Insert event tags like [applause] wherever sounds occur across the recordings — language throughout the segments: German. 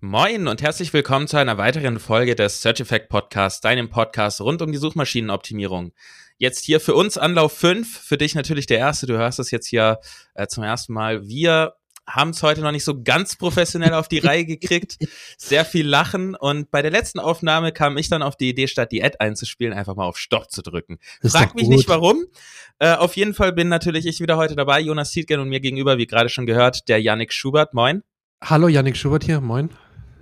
Moin und herzlich willkommen zu einer weiteren Folge des Search Effect Podcasts, deinem Podcast rund um die Suchmaschinenoptimierung. Jetzt hier für uns Anlauf 5, für dich natürlich der erste, du hörst es jetzt hier äh, zum ersten Mal. Wir haben es heute noch nicht so ganz professionell auf die Reihe gekriegt. [laughs] Sehr viel Lachen. Und bei der letzten Aufnahme kam ich dann auf die Idee, statt die Ad einzuspielen, einfach mal auf Stopp zu drücken. Frag mich nicht warum. Äh, auf jeden Fall bin natürlich ich wieder heute dabei. Jonas Tietgen und mir gegenüber, wie gerade schon gehört, der Yannick Schubert. Moin. Hallo, Yannick Schubert hier. Moin.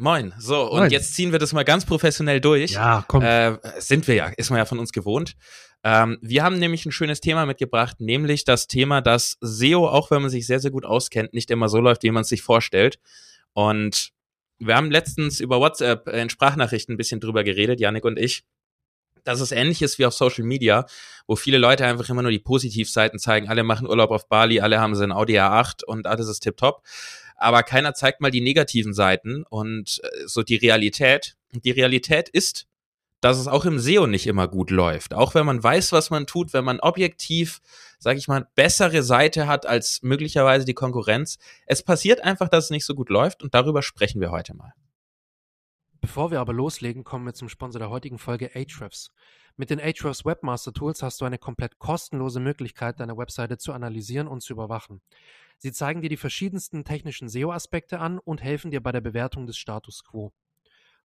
Moin. So, und Moin. jetzt ziehen wir das mal ganz professionell durch. Ja, komm. Äh, sind wir ja, ist man ja von uns gewohnt. Ähm, wir haben nämlich ein schönes Thema mitgebracht, nämlich das Thema, dass SEO, auch wenn man sich sehr, sehr gut auskennt, nicht immer so läuft, wie man es sich vorstellt. Und wir haben letztens über WhatsApp in Sprachnachrichten ein bisschen drüber geredet, Janik und ich, dass es ähnlich ist wie auf Social Media, wo viele Leute einfach immer nur die Positivseiten zeigen. Alle machen Urlaub auf Bali, alle haben so ein Audi A8 und alles ist tipptopp. Aber keiner zeigt mal die negativen Seiten und äh, so die Realität. Und die Realität ist, dass es auch im SEO nicht immer gut läuft. Auch wenn man weiß, was man tut, wenn man objektiv, sage ich mal, bessere Seite hat als möglicherweise die Konkurrenz. Es passiert einfach, dass es nicht so gut läuft und darüber sprechen wir heute mal. Bevor wir aber loslegen, kommen wir zum Sponsor der heutigen Folge Ahrefs. Mit den Ahrefs Webmaster Tools hast du eine komplett kostenlose Möglichkeit, deine Webseite zu analysieren und zu überwachen. Sie zeigen dir die verschiedensten technischen SEO-Aspekte an und helfen dir bei der Bewertung des Status quo.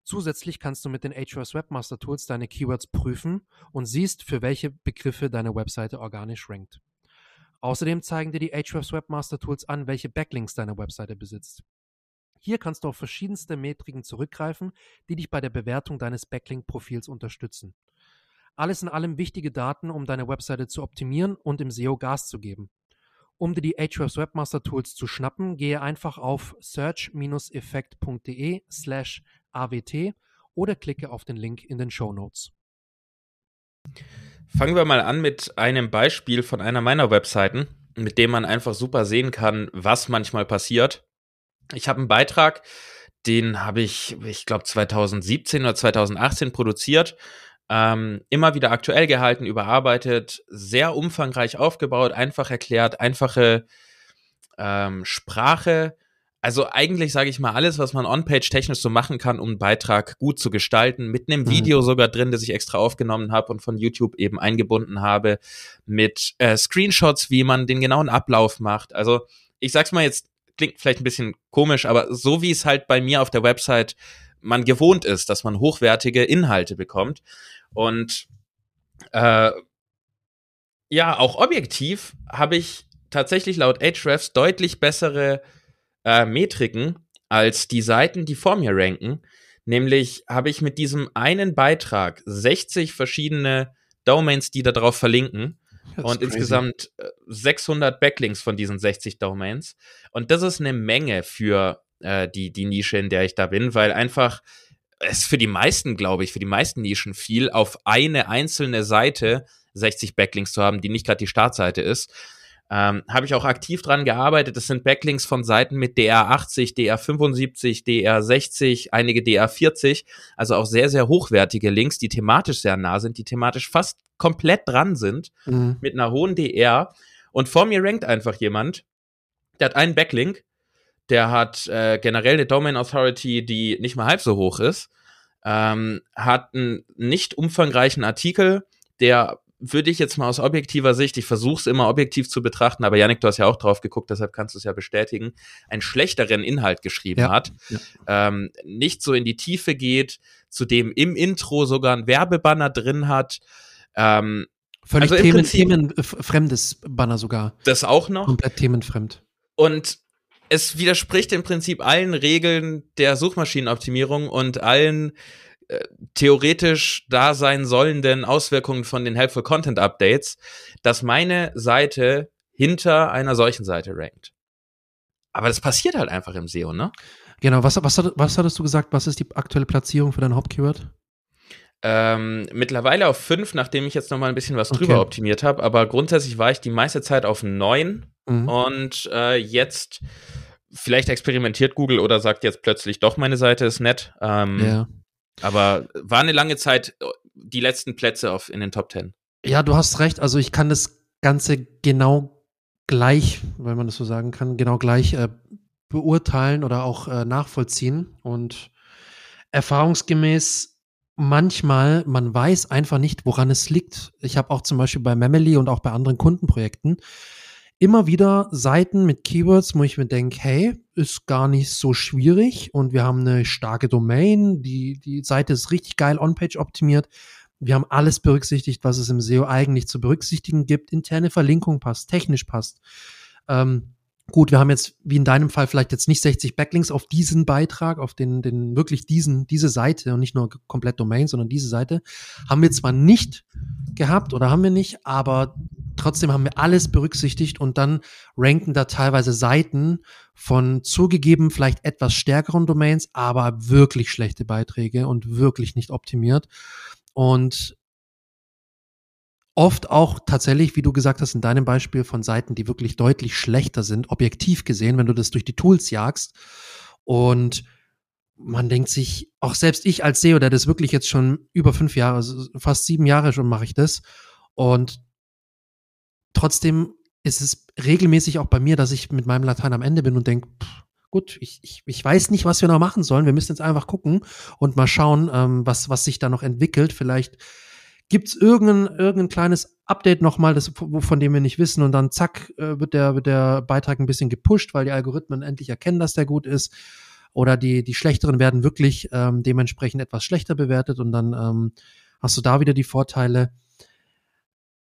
Zusätzlich kannst du mit den Ahrefs Webmaster Tools deine Keywords prüfen und siehst, für welche Begriffe deine Webseite organisch rankt. Außerdem zeigen dir die Ahrefs Webmaster Tools an, welche Backlinks deine Webseite besitzt. Hier kannst du auf verschiedenste Metriken zurückgreifen, die dich bei der Bewertung deines Backlink-Profils unterstützen. Alles in allem wichtige Daten, um deine Webseite zu optimieren und im SEO Gas zu geben. Um dir die Ahrefs Webmaster Tools zu schnappen, gehe einfach auf search-effekt.de slash AWT oder klicke auf den Link in den Show Notes. Fangen wir mal an mit einem Beispiel von einer meiner Webseiten, mit dem man einfach super sehen kann, was manchmal passiert. Ich habe einen Beitrag, den habe ich, ich glaube, 2017 oder 2018 produziert. Ähm, immer wieder aktuell gehalten, überarbeitet, sehr umfangreich aufgebaut, einfach erklärt, einfache ähm, Sprache, also eigentlich sage ich mal alles, was man on-page technisch so machen kann, um einen Beitrag gut zu gestalten, mit einem mhm. Video sogar drin, das ich extra aufgenommen habe und von YouTube eben eingebunden habe, mit äh, Screenshots, wie man den genauen Ablauf macht. Also ich sag's mal jetzt, klingt vielleicht ein bisschen komisch, aber so wie es halt bei mir auf der Website man gewohnt ist, dass man hochwertige Inhalte bekommt. Und äh, ja, auch objektiv habe ich tatsächlich laut Ahrefs deutlich bessere äh, Metriken als die Seiten, die vor mir ranken. Nämlich habe ich mit diesem einen Beitrag 60 verschiedene Domains, die da drauf verlinken. und crazy. insgesamt 600 äh, Backlinks von diesen 60 Domains. Und das ist eine Menge für äh, die, die Nische, in der ich da bin, weil einfach es für die meisten, glaube ich, für die meisten Nischen viel, auf eine einzelne Seite 60 Backlinks zu haben, die nicht gerade die Startseite ist. Ähm, Habe ich auch aktiv dran gearbeitet. Das sind Backlinks von Seiten mit DR80, DR75, DR60, einige DR40. Also auch sehr, sehr hochwertige Links, die thematisch sehr nah sind, die thematisch fast komplett dran sind, mhm. mit einer hohen DR. Und vor mir rankt einfach jemand, der hat einen Backlink, der hat äh, generell eine Domain Authority, die nicht mal halb so hoch ist, ähm, hat einen nicht umfangreichen Artikel, der würde ich jetzt mal aus objektiver Sicht, ich versuche es immer objektiv zu betrachten, aber Janik, du hast ja auch drauf geguckt, deshalb kannst du es ja bestätigen, einen schlechteren Inhalt geschrieben ja, hat, ja. Ähm, nicht so in die Tiefe geht, zudem im Intro sogar ein Werbebanner drin hat. Ähm, Völlig also Themen, themenfremdes Banner sogar. Das auch noch. Komplett themenfremd. Und es widerspricht im Prinzip allen Regeln der Suchmaschinenoptimierung und allen äh, theoretisch da sein sollenden Auswirkungen von den Helpful Content Updates, dass meine Seite hinter einer solchen Seite rankt. Aber das passiert halt einfach im SEO, ne? Genau, was, was, was hattest du gesagt? Was ist die aktuelle Platzierung für dein Hauptkeyword? Ähm, mittlerweile auf 5, nachdem ich jetzt noch mal ein bisschen was drüber okay. optimiert habe. Aber grundsätzlich war ich die meiste Zeit auf 9 mhm. und äh, jetzt vielleicht experimentiert Google oder sagt jetzt plötzlich doch, meine Seite ist nett. Ähm, ja. Aber war eine lange Zeit äh, die letzten Plätze auf, in den Top Ten. Ja, du hast recht. Also ich kann das Ganze genau gleich, wenn man das so sagen kann, genau gleich äh, beurteilen oder auch äh, nachvollziehen. Und erfahrungsgemäß manchmal, man weiß einfach nicht, woran es liegt. Ich habe auch zum Beispiel bei Memely und auch bei anderen Kundenprojekten immer wieder Seiten mit Keywords, wo ich mir denke, hey, ist gar nicht so schwierig und wir haben eine starke Domain, die, die Seite ist richtig geil on-page optimiert. Wir haben alles berücksichtigt, was es im SEO eigentlich zu berücksichtigen gibt. Interne Verlinkung passt, technisch passt. Ähm, gut, wir haben jetzt, wie in deinem Fall, vielleicht jetzt nicht 60 Backlinks auf diesen Beitrag, auf den, den wirklich diesen, diese Seite und nicht nur komplett Domain, sondern diese Seite, haben wir zwar nicht gehabt oder haben wir nicht, aber trotzdem haben wir alles berücksichtigt und dann ranken da teilweise Seiten von zugegeben vielleicht etwas stärkeren Domains, aber wirklich schlechte Beiträge und wirklich nicht optimiert. Und oft auch tatsächlich, wie du gesagt hast, in deinem Beispiel von Seiten, die wirklich deutlich schlechter sind, objektiv gesehen, wenn du das durch die Tools jagst. Und man denkt sich, auch selbst ich als SEO, der das wirklich jetzt schon über fünf Jahre, also fast sieben Jahre schon mache ich das. Und trotzdem ist es regelmäßig auch bei mir, dass ich mit meinem Latein am Ende bin und denke, gut, ich, ich, ich weiß nicht, was wir noch machen sollen. Wir müssen jetzt einfach gucken und mal schauen, ähm, was, was sich da noch entwickelt. Vielleicht Gibt es irgendein, irgendein kleines Update nochmal, das, von dem wir nicht wissen und dann zack, äh, wird, der, wird der Beitrag ein bisschen gepusht, weil die Algorithmen endlich erkennen, dass der gut ist. Oder die, die schlechteren werden wirklich ähm, dementsprechend etwas schlechter bewertet und dann ähm, hast du da wieder die Vorteile.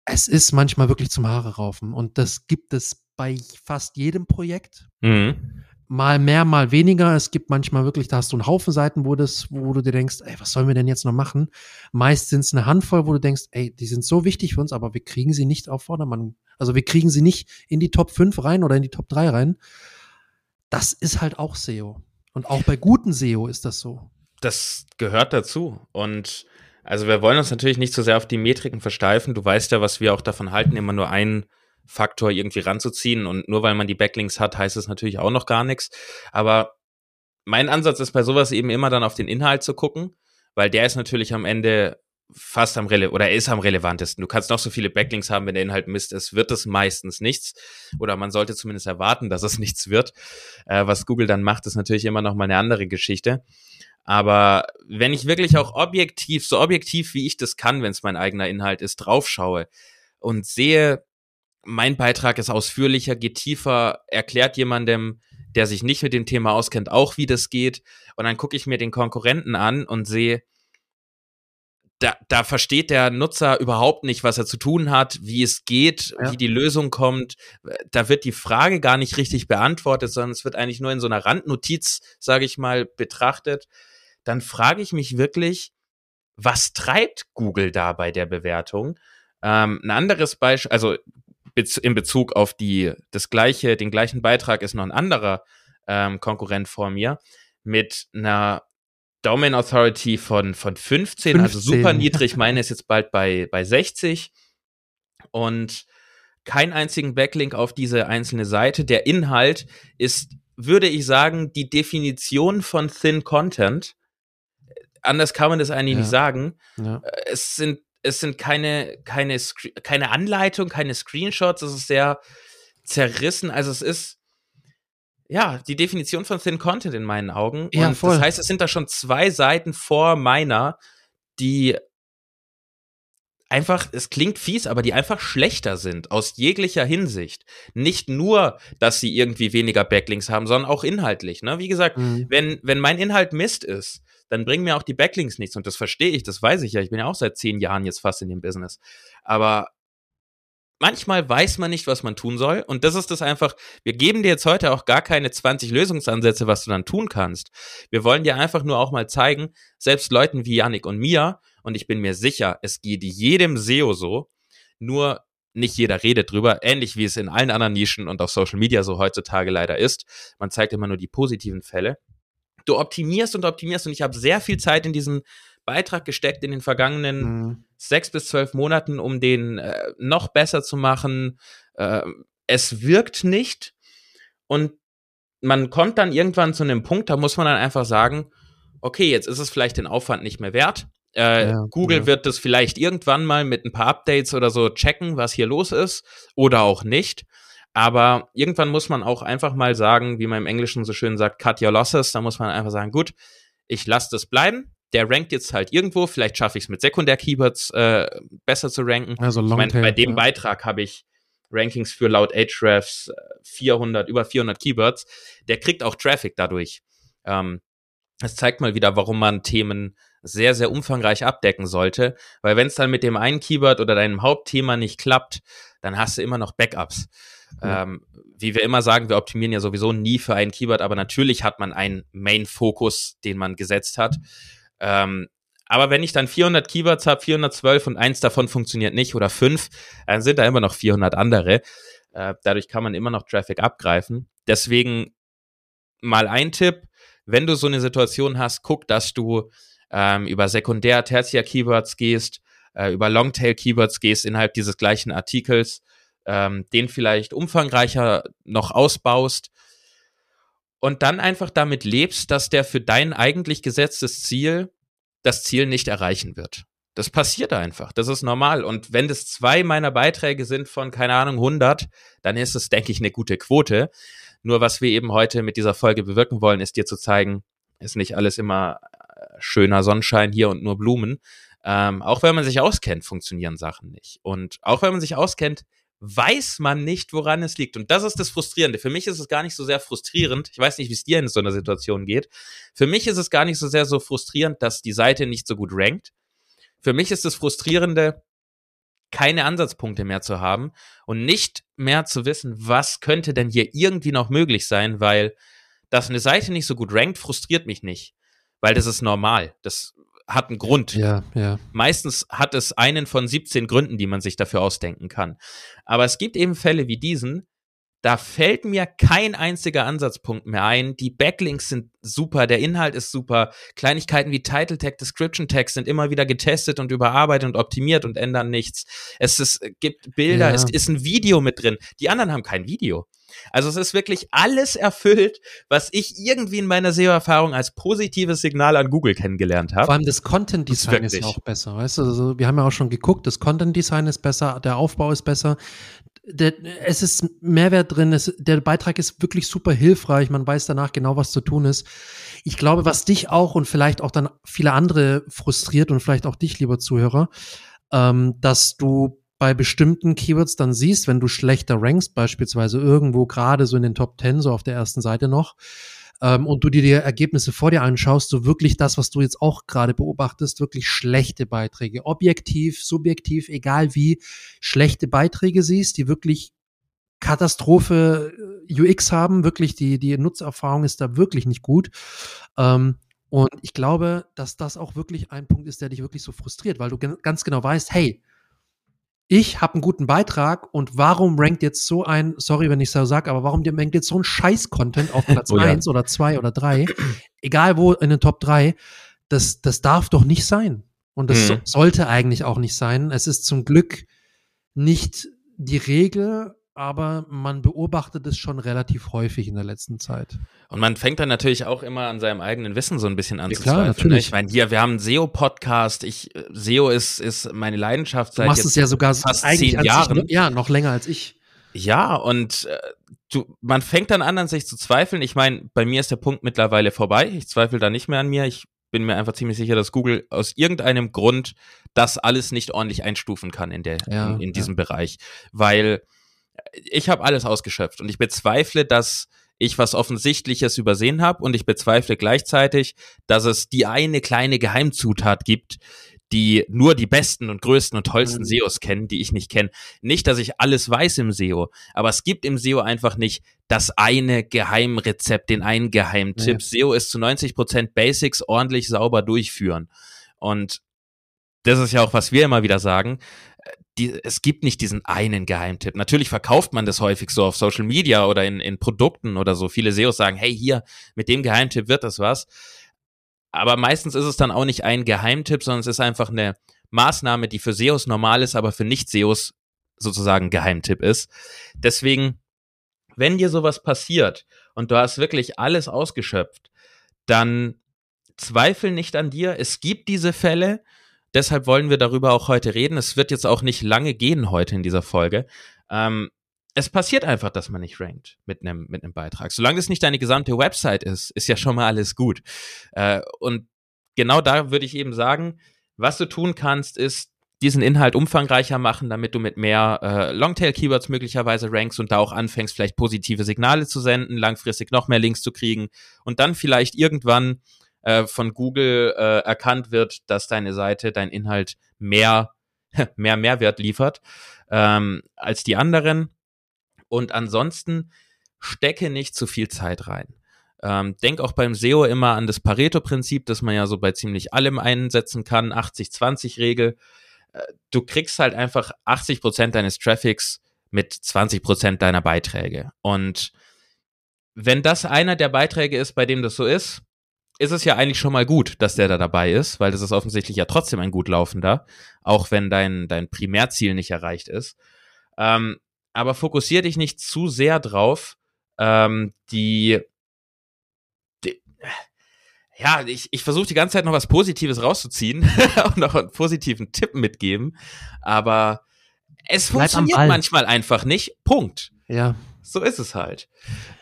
Es ist manchmal wirklich zum Haare raufen und das gibt es bei fast jedem Projekt. Mhm mal mehr, mal weniger. Es gibt manchmal wirklich, da hast du einen Haufen Seiten, wo das, wo du dir denkst, ey, was sollen wir denn jetzt noch machen? Meist sind es eine Handvoll, wo du denkst, ey, die sind so wichtig für uns, aber wir kriegen sie nicht auf Vordermann. Also wir kriegen sie nicht in die Top 5 rein oder in die Top 3 rein. Das ist halt auch SEO. Und auch bei guten SEO ist das so. Das gehört dazu. Und also wir wollen uns natürlich nicht so sehr auf die Metriken versteifen. Du weißt ja, was wir auch davon halten, immer nur ein Faktor irgendwie ranzuziehen. Und nur weil man die Backlinks hat, heißt es natürlich auch noch gar nichts. Aber mein Ansatz ist bei sowas eben immer dann auf den Inhalt zu gucken, weil der ist natürlich am Ende fast am rele oder er ist am relevantesten. Du kannst noch so viele Backlinks haben, wenn der Inhalt Mist ist, wird es meistens nichts. Oder man sollte zumindest erwarten, dass es [laughs] nichts wird. Äh, was Google dann macht, ist natürlich immer noch mal eine andere Geschichte. Aber wenn ich wirklich auch objektiv, so objektiv wie ich das kann, wenn es mein eigener Inhalt ist, draufschaue und sehe, mein Beitrag ist ausführlicher, geht tiefer, erklärt jemandem, der sich nicht mit dem Thema auskennt, auch wie das geht. Und dann gucke ich mir den Konkurrenten an und sehe, da, da versteht der Nutzer überhaupt nicht, was er zu tun hat, wie es geht, ja. wie die Lösung kommt. Da wird die Frage gar nicht richtig beantwortet, sondern es wird eigentlich nur in so einer Randnotiz, sage ich mal, betrachtet. Dann frage ich mich wirklich, was treibt Google da bei der Bewertung? Ähm, ein anderes Beispiel, also in Bezug auf die, das gleiche, den gleichen Beitrag ist noch ein anderer ähm, Konkurrent vor mir mit einer Domain Authority von, von 15, 15. also super niedrig. [laughs] Meine ist jetzt bald bei, bei 60 und keinen einzigen Backlink auf diese einzelne Seite. Der Inhalt ist, würde ich sagen, die Definition von Thin Content. Anders kann man das eigentlich ja. nicht sagen. Ja. Es sind es sind keine, keine, keine Anleitung, keine Screenshots, es ist sehr zerrissen. Also es ist ja die Definition von Thin Content in meinen Augen. Ja, Und voll. das heißt, es sind da schon zwei Seiten vor meiner, die einfach, es klingt fies, aber die einfach schlechter sind aus jeglicher Hinsicht. Nicht nur, dass sie irgendwie weniger Backlinks haben, sondern auch inhaltlich. Ne? Wie gesagt, mhm. wenn, wenn mein Inhalt Mist ist, dann bringen mir auch die Backlinks nichts. Und das verstehe ich, das weiß ich ja. Ich bin ja auch seit zehn Jahren jetzt fast in dem Business. Aber manchmal weiß man nicht, was man tun soll. Und das ist das einfach, wir geben dir jetzt heute auch gar keine 20 Lösungsansätze, was du dann tun kannst. Wir wollen dir einfach nur auch mal zeigen, selbst Leuten wie Yannick und mir, und ich bin mir sicher, es geht jedem SEO so, nur nicht jeder redet drüber, ähnlich wie es in allen anderen Nischen und auf Social Media so heutzutage leider ist. Man zeigt immer nur die positiven Fälle du optimierst und optimierst und ich habe sehr viel Zeit in diesen Beitrag gesteckt in den vergangenen mhm. sechs bis zwölf Monaten, um den äh, noch besser zu machen. Äh, es wirkt nicht und man kommt dann irgendwann zu einem Punkt, da muss man dann einfach sagen, okay, jetzt ist es vielleicht den Aufwand nicht mehr wert. Äh, ja, Google ja. wird das vielleicht irgendwann mal mit ein paar Updates oder so checken, was hier los ist oder auch nicht. Aber irgendwann muss man auch einfach mal sagen, wie man im Englischen so schön sagt, cut your losses. Da muss man einfach sagen, gut, ich lasse das bleiben. Der rankt jetzt halt irgendwo. Vielleicht schaffe ich es mit Sekundär-Keywords äh, besser zu ranken. Also ich mein, bei dem ja. Beitrag habe ich Rankings für laut Ahrefs 400, über 400 Keywords. Der kriegt auch Traffic dadurch. Ähm, das zeigt mal wieder, warum man Themen sehr, sehr umfangreich abdecken sollte. Weil wenn es dann mit dem einen Keyword oder deinem Hauptthema nicht klappt, dann hast du immer noch Backups. Ja. Ähm, wie wir immer sagen, wir optimieren ja sowieso nie für ein Keyword, aber natürlich hat man einen Main-Fokus, den man gesetzt hat. Ähm, aber wenn ich dann 400 Keywords habe, 412 und eins davon funktioniert nicht oder fünf, dann sind da immer noch 400 andere. Äh, dadurch kann man immer noch Traffic abgreifen. Deswegen mal ein Tipp, wenn du so eine Situation hast, guck, dass du ähm, über Sekundär-, Tertiär-Keywords gehst, äh, über Longtail-Keywords gehst innerhalb dieses gleichen Artikels, ähm, den vielleicht umfangreicher noch ausbaust und dann einfach damit lebst, dass der für dein eigentlich gesetztes Ziel das Ziel nicht erreichen wird. Das passiert einfach. Das ist normal. Und wenn das zwei meiner Beiträge sind von, keine Ahnung, 100, dann ist es, denke ich, eine gute Quote. Nur was wir eben heute mit dieser Folge bewirken wollen, ist dir zu zeigen, ist nicht alles immer äh, schöner Sonnenschein hier und nur Blumen. Ähm, auch wenn man sich auskennt, funktionieren Sachen nicht. Und auch wenn man sich auskennt, weiß man nicht, woran es liegt. Und das ist das Frustrierende. Für mich ist es gar nicht so sehr frustrierend. Ich weiß nicht, wie es dir in so einer Situation geht. Für mich ist es gar nicht so sehr so frustrierend, dass die Seite nicht so gut rankt. Für mich ist es frustrierende, keine Ansatzpunkte mehr zu haben und nicht mehr zu wissen, was könnte denn hier irgendwie noch möglich sein, weil dass eine Seite nicht so gut rankt, frustriert mich nicht. Weil das ist normal. Das hat einen Grund. Ja, ja. Meistens hat es einen von 17 Gründen, die man sich dafür ausdenken kann. Aber es gibt eben Fälle wie diesen, da fällt mir kein einziger Ansatzpunkt mehr ein. Die Backlinks sind super, der Inhalt ist super. Kleinigkeiten wie Title Tag, Description Tag sind immer wieder getestet und überarbeitet und optimiert und ändern nichts. Es ist, gibt Bilder, ja. es ist ein Video mit drin. Die anderen haben kein Video. Also es ist wirklich alles erfüllt, was ich irgendwie in meiner SEO-Erfahrung als positives Signal an Google kennengelernt habe. Vor allem das Content Design ist, ist ja auch besser, weißt du? Also wir haben ja auch schon geguckt, das Content Design ist besser, der Aufbau ist besser. Der, es ist Mehrwert drin, es, der Beitrag ist wirklich super hilfreich, man weiß danach genau, was zu tun ist. Ich glaube, was dich auch und vielleicht auch dann viele andere frustriert und vielleicht auch dich, lieber Zuhörer, ähm, dass du bei bestimmten Keywords dann siehst, wenn du schlechter rankst, beispielsweise irgendwo gerade so in den Top 10, so auf der ersten Seite noch, ähm, und du dir die Ergebnisse vor dir anschaust, so wirklich das, was du jetzt auch gerade beobachtest, wirklich schlechte Beiträge, objektiv, subjektiv, egal wie, schlechte Beiträge siehst, die wirklich Katastrophe äh, UX haben, wirklich die, die Nutzererfahrung ist da wirklich nicht gut. Ähm, und ich glaube, dass das auch wirklich ein Punkt ist, der dich wirklich so frustriert, weil du ganz genau weißt, hey, ich habe einen guten Beitrag und warum rankt jetzt so ein, sorry, wenn ich so sage, aber warum rankt jetzt so ein Scheiß-Content auf Platz [laughs] oh, 1 ja. oder 2 oder 3, egal wo in den Top 3, das, das darf doch nicht sein. Und das so, sollte eigentlich auch nicht sein. Es ist zum Glück nicht die Regel, aber man beobachtet es schon relativ häufig in der letzten Zeit. Und man fängt dann natürlich auch immer an seinem eigenen Wissen so ein bisschen an ja, zu klar, zweifeln. Ne? Natürlich. Ich meine, hier, wir haben einen SEO-Podcast. Ich, SEO ist, ist meine Leidenschaft seit du machst es ja sogar fast zehn Jahren. Ich, ja, noch länger als ich. Ja, und äh, du, man fängt dann an, an sich zu zweifeln. Ich meine, bei mir ist der Punkt mittlerweile vorbei. Ich zweifle da nicht mehr an mir. Ich bin mir einfach ziemlich sicher, dass Google aus irgendeinem Grund das alles nicht ordentlich einstufen kann in der, ja, in, in diesem ja. Bereich. Weil ich habe alles ausgeschöpft und ich bezweifle, dass ich was Offensichtliches übersehen habe und ich bezweifle gleichzeitig, dass es die eine kleine Geheimzutat gibt, die nur die besten und größten und tollsten mhm. SEOs kennen, die ich nicht kenne. Nicht, dass ich alles weiß im SEO, aber es gibt im SEO einfach nicht das eine Geheimrezept, den einen Geheimtipp. Ja. SEO ist zu 90 Prozent Basics ordentlich sauber durchführen. Und das ist ja auch, was wir immer wieder sagen die, es gibt nicht diesen einen Geheimtipp. Natürlich verkauft man das häufig so auf Social Media oder in, in Produkten oder so. Viele SEOs sagen, hey, hier, mit dem Geheimtipp wird das was. Aber meistens ist es dann auch nicht ein Geheimtipp, sondern es ist einfach eine Maßnahme, die für SEOs normal ist, aber für Nicht-SEOs sozusagen Geheimtipp ist. Deswegen, wenn dir sowas passiert und du hast wirklich alles ausgeschöpft, dann zweifel nicht an dir. Es gibt diese Fälle, Deshalb wollen wir darüber auch heute reden. Es wird jetzt auch nicht lange gehen heute in dieser Folge. Ähm, es passiert einfach, dass man nicht rankt mit einem mit Beitrag. Solange es nicht deine gesamte Website ist, ist ja schon mal alles gut. Äh, und genau da würde ich eben sagen, was du tun kannst, ist diesen Inhalt umfangreicher machen, damit du mit mehr äh, Longtail-Keywords möglicherweise rankst und da auch anfängst, vielleicht positive Signale zu senden, langfristig noch mehr Links zu kriegen und dann vielleicht irgendwann äh, von Google äh, erkannt wird, dass deine Seite, dein Inhalt mehr, [laughs] mehr Mehrwert liefert ähm, als die anderen. Und ansonsten stecke nicht zu viel Zeit rein. Ähm, denk auch beim SEO immer an das Pareto-Prinzip, das man ja so bei ziemlich allem einsetzen kann, 80-20-Regel. Äh, du kriegst halt einfach 80 Prozent deines Traffics mit 20 Prozent deiner Beiträge. Und wenn das einer der Beiträge ist, bei dem das so ist, ist es ja eigentlich schon mal gut, dass der da dabei ist, weil das ist offensichtlich ja trotzdem ein gut laufender, auch wenn dein, dein Primärziel nicht erreicht ist. Ähm, aber fokussier dich nicht zu sehr drauf, ähm, die, die ja, ich, ich versuche die ganze Zeit noch was Positives rauszuziehen [laughs] und noch einen positiven Tipp mitgeben, aber es Bleib funktioniert manchmal einfach nicht. Punkt. Ja. So ist es halt.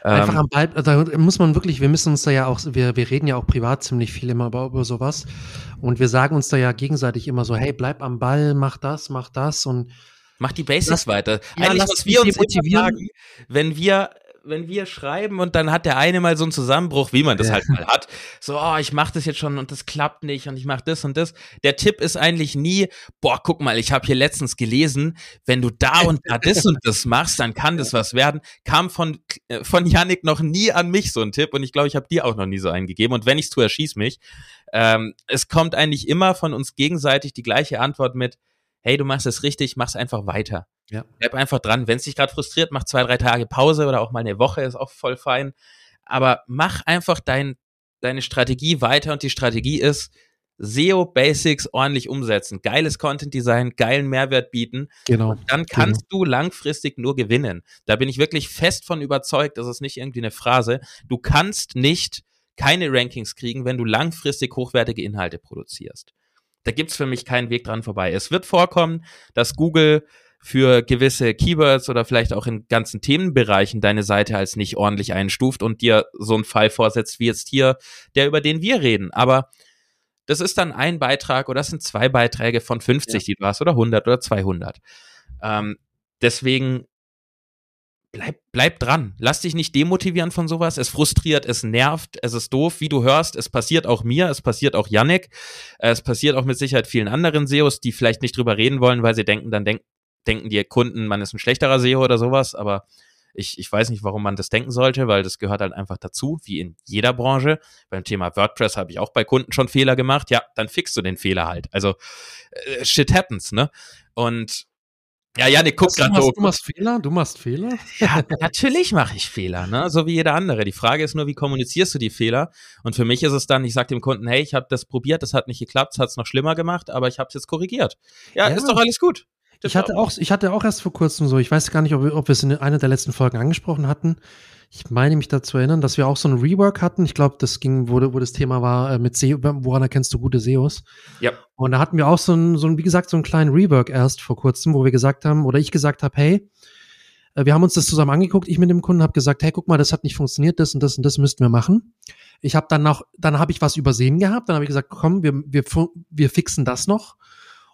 Einfach ähm, am Ball, da muss man wirklich, wir müssen uns da ja auch, wir, wir reden ja auch privat ziemlich viel immer über, über sowas und wir sagen uns da ja gegenseitig immer so, hey, bleib am Ball, mach das, mach das und Mach die Basics lass, weiter. Ja, Eigentlich, was wir uns motivieren. Sagen, wenn wir wenn wir schreiben und dann hat der eine mal so einen Zusammenbruch, wie man das ja. halt mal hat, so, oh, ich mach das jetzt schon und das klappt nicht und ich mach das und das. Der Tipp ist eigentlich nie, boah, guck mal, ich habe hier letztens gelesen, wenn du da und da das und das machst, dann kann das was werden. Kam von äh, von Yannick noch nie an mich so ein Tipp und ich glaube, ich habe dir auch noch nie so einen gegeben und wenn ich's tue, erschieß mich. Ähm, es kommt eigentlich immer von uns gegenseitig die gleiche Antwort mit, hey, du machst es richtig, mach's einfach weiter. Ja. Bleib einfach dran. Wenn es dich gerade frustriert, mach zwei, drei Tage Pause oder auch mal eine Woche, ist auch voll fein. Aber mach einfach dein, deine Strategie weiter und die Strategie ist, SEO Basics ordentlich umsetzen, geiles Content Design, geilen Mehrwert bieten. Genau. Und dann kannst genau. du langfristig nur gewinnen. Da bin ich wirklich fest von überzeugt, das ist nicht irgendwie eine Phrase. Du kannst nicht keine Rankings kriegen, wenn du langfristig hochwertige Inhalte produzierst. Da gibt's für mich keinen Weg dran vorbei. Es wird vorkommen, dass Google für gewisse Keywords oder vielleicht auch in ganzen Themenbereichen deine Seite als nicht ordentlich einstuft und dir so einen Fall vorsetzt wie jetzt hier, der über den wir reden. Aber das ist dann ein Beitrag oder das sind zwei Beiträge von 50, ja. die du hast oder 100 oder 200. Ähm, deswegen bleib, bleib dran. Lass dich nicht demotivieren von sowas. Es frustriert, es nervt, es ist doof, wie du hörst. Es passiert auch mir, es passiert auch Yannick. Es passiert auch mit Sicherheit vielen anderen SEOs, die vielleicht nicht drüber reden wollen, weil sie denken, dann denk, denken die Kunden, man ist ein schlechterer SEO oder sowas. Aber ich, ich weiß nicht, warum man das denken sollte, weil das gehört halt einfach dazu, wie in jeder Branche. Beim Thema WordPress habe ich auch bei Kunden schon Fehler gemacht. Ja, dann fixst du den Fehler halt. Also äh, shit happens, ne? Und ja, Janik guckt gerade so. Du machst Fehler? Du machst Fehler? [laughs] Ja, natürlich mache ich Fehler, ne? So wie jeder andere. Die Frage ist nur, wie kommunizierst du die Fehler? Und für mich ist es dann, ich sage dem Kunden, hey, ich habe das probiert, das hat nicht geklappt, hat es noch schlimmer gemacht, aber ich habe es jetzt korrigiert. Ja, ja, ist doch alles gut. Ich hatte auch, ich hatte auch erst vor kurzem so, ich weiß gar nicht, ob, ob wir es in einer der letzten Folgen angesprochen hatten. Ich meine mich dazu erinnern, dass wir auch so ein Rework hatten. Ich glaube, das ging, wo, wo das Thema war äh, mit SEO, woran erkennst du gute SEOs? Ja. Und da hatten wir auch so ein, so ein, wie gesagt, so einen kleinen Rework erst vor kurzem, wo wir gesagt haben, oder ich gesagt habe, hey, äh, wir haben uns das zusammen angeguckt, ich mit dem Kunden habe gesagt, hey, guck mal, das hat nicht funktioniert, das und das und das müssten wir machen. Ich habe dann noch, dann habe ich was übersehen gehabt, dann habe ich gesagt, komm, wir, wir, wir fixen das noch.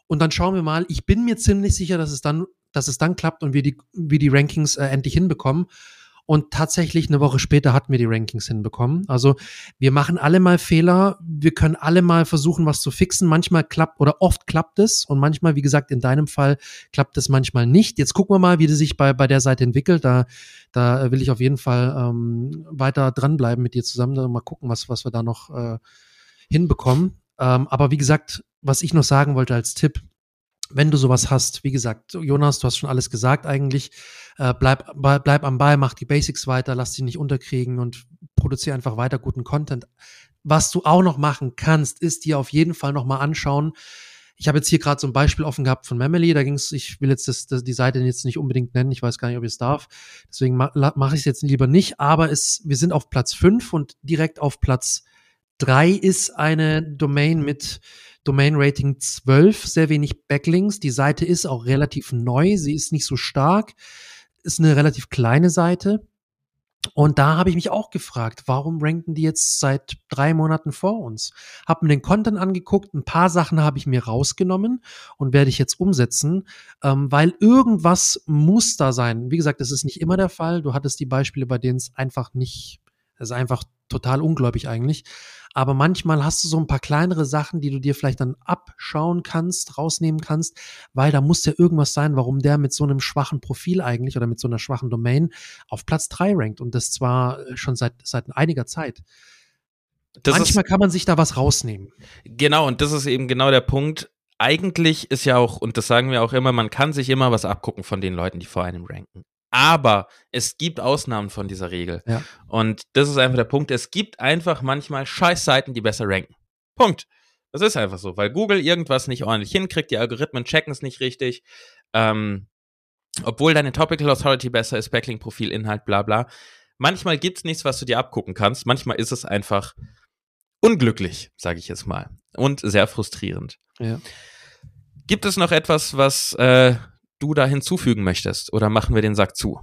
Und dann schauen wir mal, ich bin mir ziemlich sicher, dass es dann, dass es dann klappt und wir die, wir die Rankings äh, endlich hinbekommen. Und tatsächlich eine Woche später hatten wir die Rankings hinbekommen. Also wir machen alle mal Fehler. Wir können alle mal versuchen, was zu fixen. Manchmal klappt oder oft klappt es. Und manchmal, wie gesagt, in deinem Fall klappt es manchmal nicht. Jetzt gucken wir mal, wie das sich bei, bei der Seite entwickelt. Da, da will ich auf jeden Fall ähm, weiter dranbleiben mit dir zusammen. Mal gucken, was, was wir da noch äh, hinbekommen. Ähm, aber wie gesagt, was ich noch sagen wollte als Tipp, wenn du sowas hast, wie gesagt, Jonas, du hast schon alles gesagt eigentlich, äh, bleib, bleib am Ball, mach die Basics weiter, lass dich nicht unterkriegen und produziere einfach weiter guten Content. Was du auch noch machen kannst, ist dir auf jeden Fall nochmal anschauen. Ich habe jetzt hier gerade so ein Beispiel offen gehabt von Memely, da ging es, ich will jetzt das, das, die Seite jetzt nicht unbedingt nennen, ich weiß gar nicht, ob ich es darf, deswegen ma, mache ich es jetzt lieber nicht, aber es, wir sind auf Platz fünf und direkt auf Platz drei ist eine Domain mit Domain Rating 12, sehr wenig Backlinks. Die Seite ist auch relativ neu, sie ist nicht so stark. ist eine relativ kleine Seite. Und da habe ich mich auch gefragt, warum ranken die jetzt seit drei Monaten vor uns? Hab mir den Content angeguckt, ein paar Sachen habe ich mir rausgenommen und werde ich jetzt umsetzen, ähm, weil irgendwas muss da sein. Wie gesagt, das ist nicht immer der Fall. Du hattest die Beispiele, bei denen es einfach nicht, es ist einfach total ungläubig eigentlich. Aber manchmal hast du so ein paar kleinere Sachen, die du dir vielleicht dann abschauen kannst, rausnehmen kannst, weil da muss ja irgendwas sein, warum der mit so einem schwachen Profil eigentlich oder mit so einer schwachen Domain auf Platz drei rankt und das zwar schon seit, seit einiger Zeit. Das Manchmal ist, kann man sich da was rausnehmen. Genau, und das ist eben genau der Punkt. Eigentlich ist ja auch, und das sagen wir auch immer, man kann sich immer was abgucken von den Leuten, die vor einem ranken. Aber es gibt Ausnahmen von dieser Regel. Ja. Und das ist einfach der Punkt. Es gibt einfach manchmal Scheißseiten, die besser ranken. Punkt. Das ist einfach so, weil Google irgendwas nicht ordentlich hinkriegt, die Algorithmen checken es nicht richtig. Ähm, obwohl deine Topical Authority besser ist, Backlink-Profil, Inhalt, bla bla. Manchmal gibt es nichts, was du dir abgucken kannst. Manchmal ist es einfach unglücklich, sage ich jetzt mal. Und sehr frustrierend. Ja. Gibt es noch etwas, was äh, du da hinzufügen möchtest oder machen wir den Sack zu?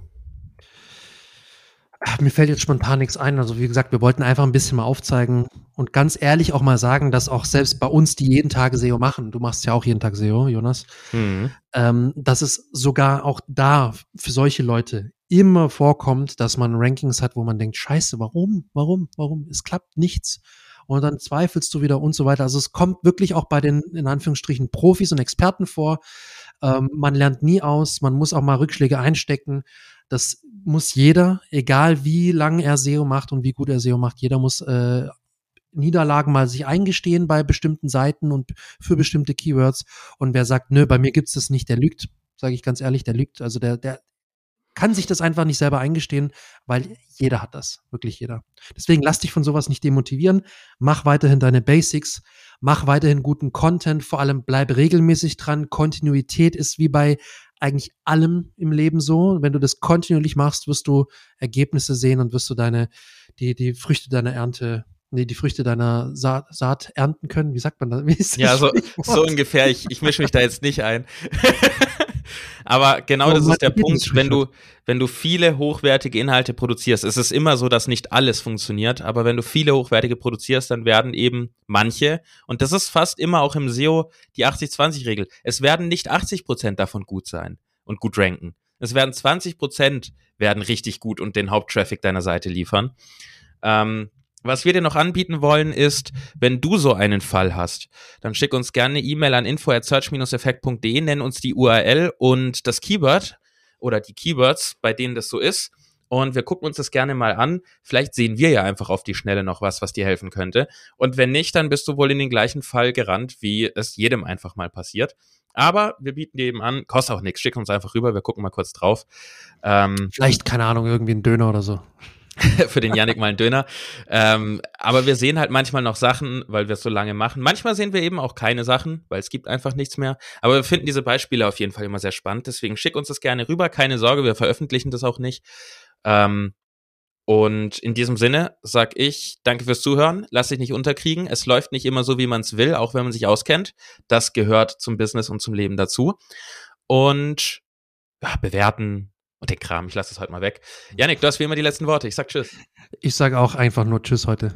Mir fällt jetzt spontan nichts ein. Also wie gesagt, wir wollten einfach ein bisschen mal aufzeigen und ganz ehrlich auch mal sagen, dass auch selbst bei uns, die jeden Tag SEO machen, du machst ja auch jeden Tag SEO, Jonas, mhm. ähm, dass es sogar auch da für solche Leute immer vorkommt, dass man Rankings hat, wo man denkt, scheiße, warum, warum, warum? Es klappt nichts. Und dann zweifelst du wieder und so weiter. Also es kommt wirklich auch bei den, in Anführungsstrichen, Profis und Experten vor, ähm, man lernt nie aus, man muss auch mal Rückschläge einstecken. Das muss jeder, egal wie lange er SEO macht und wie gut er SEO macht, jeder muss äh, Niederlagen mal sich eingestehen bei bestimmten Seiten und für bestimmte Keywords. Und wer sagt, nö, bei mir gibt's das nicht, der lügt, sage ich ganz ehrlich, der lügt. Also der, der kann sich das einfach nicht selber eingestehen, weil jeder hat das, wirklich jeder. Deswegen lass dich von sowas nicht demotivieren, mach weiterhin deine Basics, mach weiterhin guten Content, vor allem bleib regelmäßig dran. Kontinuität ist wie bei eigentlich allem im Leben so. Wenn du das kontinuierlich machst, wirst du Ergebnisse sehen und wirst du deine, die, die Früchte deiner Ernte nee, die Früchte deiner Saat, Saat ernten können. Wie sagt man das? ja, so, so ungefähr. Ich, ich mische mich da jetzt nicht ein. [laughs] Aber genau das ist der Punkt, wenn du, wenn du viele hochwertige Inhalte produzierst. Es ist immer so, dass nicht alles funktioniert, aber wenn du viele hochwertige produzierst, dann werden eben manche, und das ist fast immer auch im SEO die 80-20-Regel, es werden nicht 80 Prozent davon gut sein und gut ranken. Es werden 20 Prozent werden richtig gut und den Haupttraffic deiner Seite liefern. Ähm, was wir dir noch anbieten wollen, ist, wenn du so einen Fall hast, dann schick uns gerne E-Mail an info@search-effekt.de, nenn uns die URL und das Keyword oder die Keywords, bei denen das so ist. Und wir gucken uns das gerne mal an. Vielleicht sehen wir ja einfach auf die Schnelle noch was, was dir helfen könnte. Und wenn nicht, dann bist du wohl in den gleichen Fall gerannt, wie es jedem einfach mal passiert. Aber wir bieten dir eben an, kostet auch nichts, schick uns einfach rüber, wir gucken mal kurz drauf. Ähm, Vielleicht, keine Ahnung, irgendwie ein Döner oder so. [laughs] für den Yannick mal einen Döner. Ähm, aber wir sehen halt manchmal noch Sachen, weil wir es so lange machen. Manchmal sehen wir eben auch keine Sachen, weil es gibt einfach nichts mehr. Aber wir finden diese Beispiele auf jeden Fall immer sehr spannend. Deswegen schick uns das gerne rüber. Keine Sorge, wir veröffentlichen das auch nicht. Ähm, und in diesem Sinne sag ich, danke fürs Zuhören. Lass dich nicht unterkriegen. Es läuft nicht immer so, wie man es will, auch wenn man sich auskennt. Das gehört zum Business und zum Leben dazu. Und ja, bewerten, und den Kram, ich lasse es heute mal weg. Janik, du hast wie immer die letzten Worte. Ich sag Tschüss. Ich sage auch einfach nur Tschüss heute.